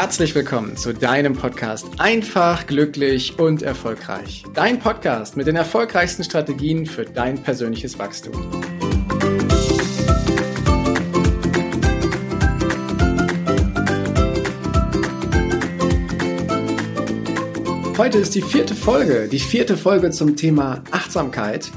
herzlich willkommen zu deinem Podcast Einfach, glücklich und erfolgreich. Dein Podcast mit den erfolgreichsten Strategien für dein persönliches Wachstum. Heute ist die vierte Folge, die vierte Folge zum Thema Achtsamkeit.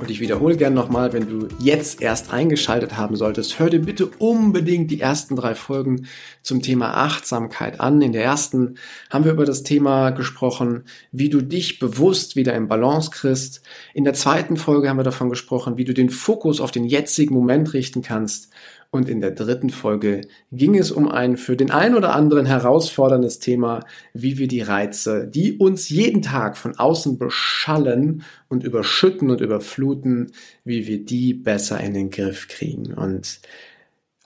Und ich wiederhole gern nochmal, wenn du jetzt erst eingeschaltet haben solltest, hör dir bitte unbedingt die ersten drei Folgen zum Thema Achtsamkeit an. In der ersten haben wir über das Thema gesprochen, wie du dich bewusst wieder in Balance kriegst. In der zweiten Folge haben wir davon gesprochen, wie du den Fokus auf den jetzigen Moment richten kannst. Und in der dritten Folge ging es um ein für den einen oder anderen herausforderndes Thema, wie wir die Reize, die uns jeden Tag von außen beschallen und überschütten und überfluten, wie wir die besser in den Griff kriegen. Und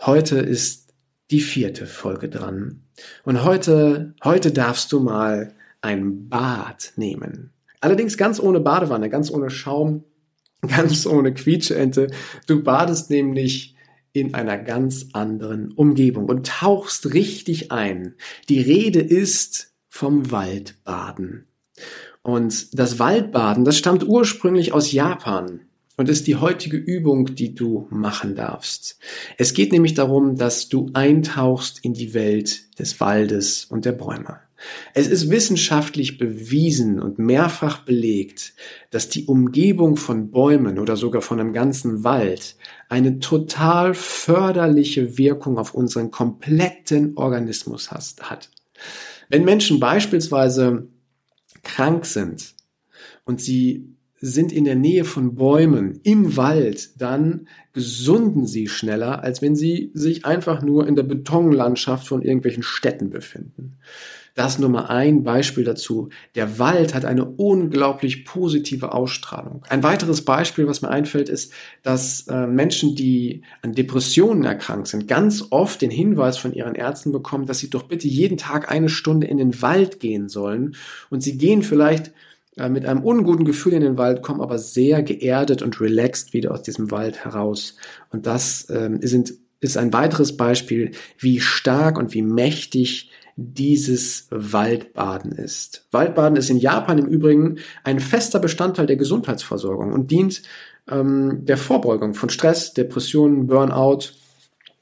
heute ist die vierte Folge dran. Und heute, heute darfst du mal ein Bad nehmen. Allerdings ganz ohne Badewanne, ganz ohne Schaum, ganz ohne Quietscheente. Du badest nämlich in einer ganz anderen Umgebung und tauchst richtig ein. Die Rede ist vom Waldbaden. Und das Waldbaden, das stammt ursprünglich aus Japan und ist die heutige Übung, die du machen darfst. Es geht nämlich darum, dass du eintauchst in die Welt des Waldes und der Bäume. Es ist wissenschaftlich bewiesen und mehrfach belegt, dass die Umgebung von Bäumen oder sogar von einem ganzen Wald eine total förderliche Wirkung auf unseren kompletten Organismus hat. Wenn Menschen beispielsweise krank sind und sie sind in der Nähe von Bäumen im Wald, dann gesunden sie schneller, als wenn sie sich einfach nur in der Betonlandschaft von irgendwelchen Städten befinden. Das nur mal ein Beispiel dazu. Der Wald hat eine unglaublich positive Ausstrahlung. Ein weiteres Beispiel, was mir einfällt, ist, dass äh, Menschen, die an Depressionen erkrankt sind, ganz oft den Hinweis von ihren Ärzten bekommen, dass sie doch bitte jeden Tag eine Stunde in den Wald gehen sollen. Und sie gehen vielleicht äh, mit einem unguten Gefühl in den Wald, kommen aber sehr geerdet und relaxed wieder aus diesem Wald heraus. Und das ähm, sind, ist ein weiteres Beispiel, wie stark und wie mächtig dieses Waldbaden ist. Waldbaden ist in Japan im Übrigen ein fester Bestandteil der Gesundheitsversorgung und dient ähm, der Vorbeugung von Stress, Depressionen, Burnout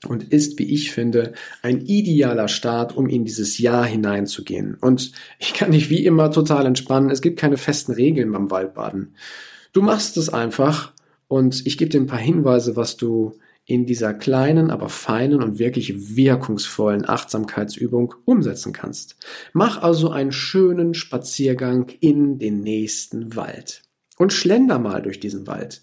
und ist, wie ich finde, ein idealer Start, um in dieses Jahr hineinzugehen. Und ich kann dich wie immer total entspannen. Es gibt keine festen Regeln beim Waldbaden. Du machst es einfach und ich gebe dir ein paar Hinweise, was du in dieser kleinen, aber feinen und wirklich wirkungsvollen Achtsamkeitsübung umsetzen kannst. Mach also einen schönen Spaziergang in den nächsten Wald und schlender mal durch diesen Wald.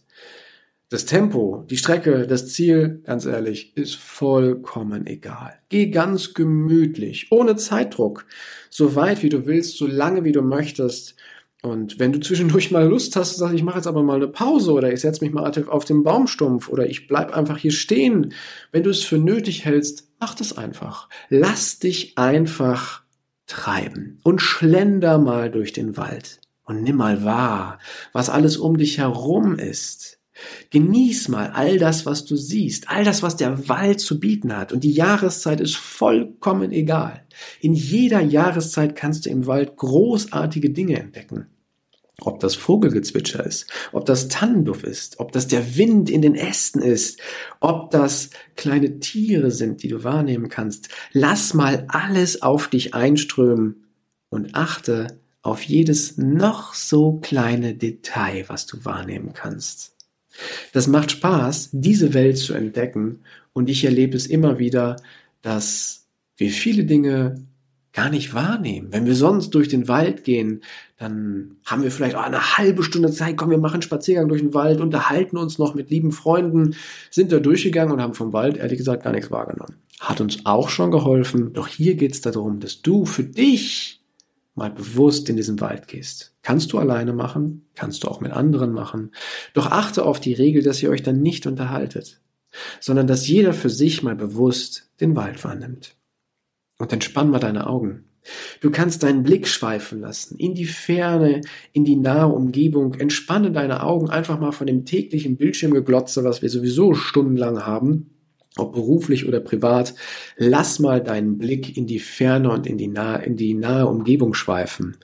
Das Tempo, die Strecke, das Ziel, ganz ehrlich, ist vollkommen egal. Geh ganz gemütlich, ohne Zeitdruck, so weit wie du willst, so lange wie du möchtest und wenn du zwischendurch mal Lust hast, sagst, ich mache jetzt aber mal eine Pause oder ich setze mich mal auf den Baumstumpf oder ich bleib einfach hier stehen. Wenn du es für nötig hältst, mach das einfach. Lass dich einfach treiben und schlender mal durch den Wald und nimm mal wahr, was alles um dich herum ist. Genieß mal all das, was du siehst, all das, was der Wald zu bieten hat. Und die Jahreszeit ist vollkommen egal. In jeder Jahreszeit kannst du im Wald großartige Dinge entdecken. Ob das Vogelgezwitscher ist, ob das Tannenduft ist, ob das der Wind in den Ästen ist, ob das kleine Tiere sind, die du wahrnehmen kannst. Lass mal alles auf dich einströmen und achte auf jedes noch so kleine Detail, was du wahrnehmen kannst. Das macht Spaß, diese Welt zu entdecken und ich erlebe es immer wieder, dass wir viele Dinge gar nicht wahrnehmen. Wenn wir sonst durch den Wald gehen, dann haben wir vielleicht auch eine halbe Stunde Zeit, komm, wir machen einen Spaziergang durch den Wald, unterhalten uns noch mit lieben Freunden, sind da durchgegangen und haben vom Wald ehrlich gesagt gar nichts wahrgenommen. Hat uns auch schon geholfen, doch hier geht es darum, dass du für dich mal bewusst in diesen Wald gehst. Kannst du alleine machen, kannst du auch mit anderen machen. Doch achte auf die Regel, dass ihr euch dann nicht unterhaltet, sondern dass jeder für sich mal bewusst den Wald wahrnimmt. Und entspann mal deine Augen. Du kannst deinen Blick schweifen lassen, in die Ferne, in die nahe Umgebung. Entspanne deine Augen einfach mal von dem täglichen Bildschirmgeglotze, was wir sowieso stundenlang haben. Ob beruflich oder privat, lass mal deinen Blick in die Ferne und in die nahe, in die nahe Umgebung schweifen.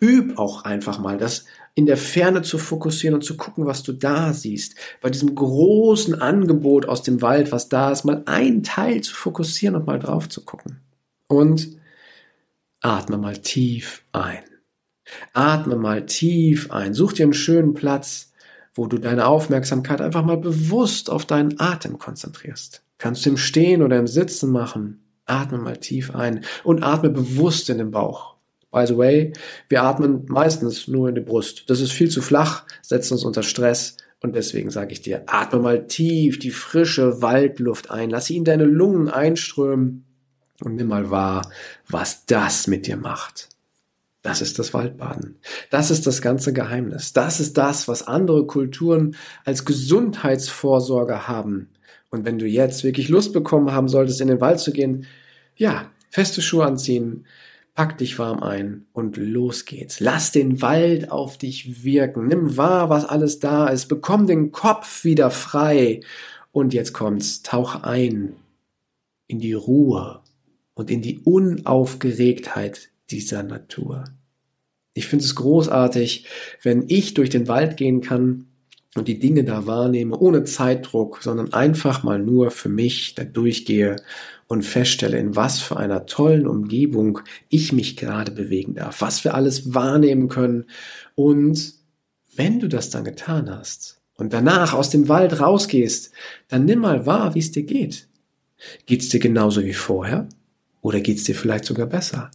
Üb auch einfach mal das in der Ferne zu fokussieren und zu gucken, was du da siehst. Bei diesem großen Angebot aus dem Wald, was da ist, mal einen Teil zu fokussieren und mal drauf zu gucken. Und atme mal tief ein. Atme mal tief ein. Such dir einen schönen Platz, wo du deine Aufmerksamkeit einfach mal bewusst auf deinen Atem konzentrierst. Kannst du im Stehen oder im Sitzen machen. Atme mal tief ein und atme bewusst in den Bauch. By the way, wir atmen meistens nur in die Brust. Das ist viel zu flach, setzt uns unter Stress und deswegen sage ich dir, atme mal tief die frische Waldluft ein, lass sie in deine Lungen einströmen und nimm mal wahr, was das mit dir macht. Das ist das Waldbaden. Das ist das ganze Geheimnis. Das ist das, was andere Kulturen als Gesundheitsvorsorge haben. Und wenn du jetzt wirklich Lust bekommen haben solltest, in den Wald zu gehen, ja, feste Schuhe anziehen, Pack dich warm ein und los geht's. Lass den Wald auf dich wirken. Nimm wahr, was alles da ist. Bekomm den Kopf wieder frei. Und jetzt kommt's. Tauch ein in die Ruhe und in die Unaufgeregtheit dieser Natur. Ich finde es großartig, wenn ich durch den Wald gehen kann und die Dinge da wahrnehme, ohne Zeitdruck, sondern einfach mal nur für mich da durchgehe und feststelle, in was für einer tollen Umgebung ich mich gerade bewegen darf, was wir alles wahrnehmen können. Und wenn du das dann getan hast und danach aus dem Wald rausgehst, dann nimm mal wahr, wie es dir geht. Geht's dir genauso wie vorher? Oder geht's dir vielleicht sogar besser?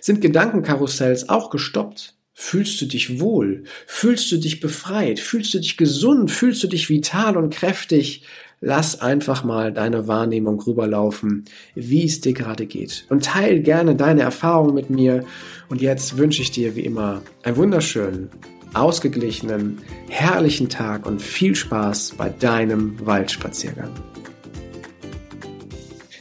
Sind Gedankenkarussells auch gestoppt? Fühlst du dich wohl? Fühlst du dich befreit? Fühlst du dich gesund? Fühlst du dich vital und kräftig? lass einfach mal deine Wahrnehmung rüberlaufen, wie es dir gerade geht. Und teil gerne deine Erfahrungen mit mir. Und jetzt wünsche ich dir wie immer einen wunderschönen, ausgeglichenen, herrlichen Tag und viel Spaß bei deinem Waldspaziergang.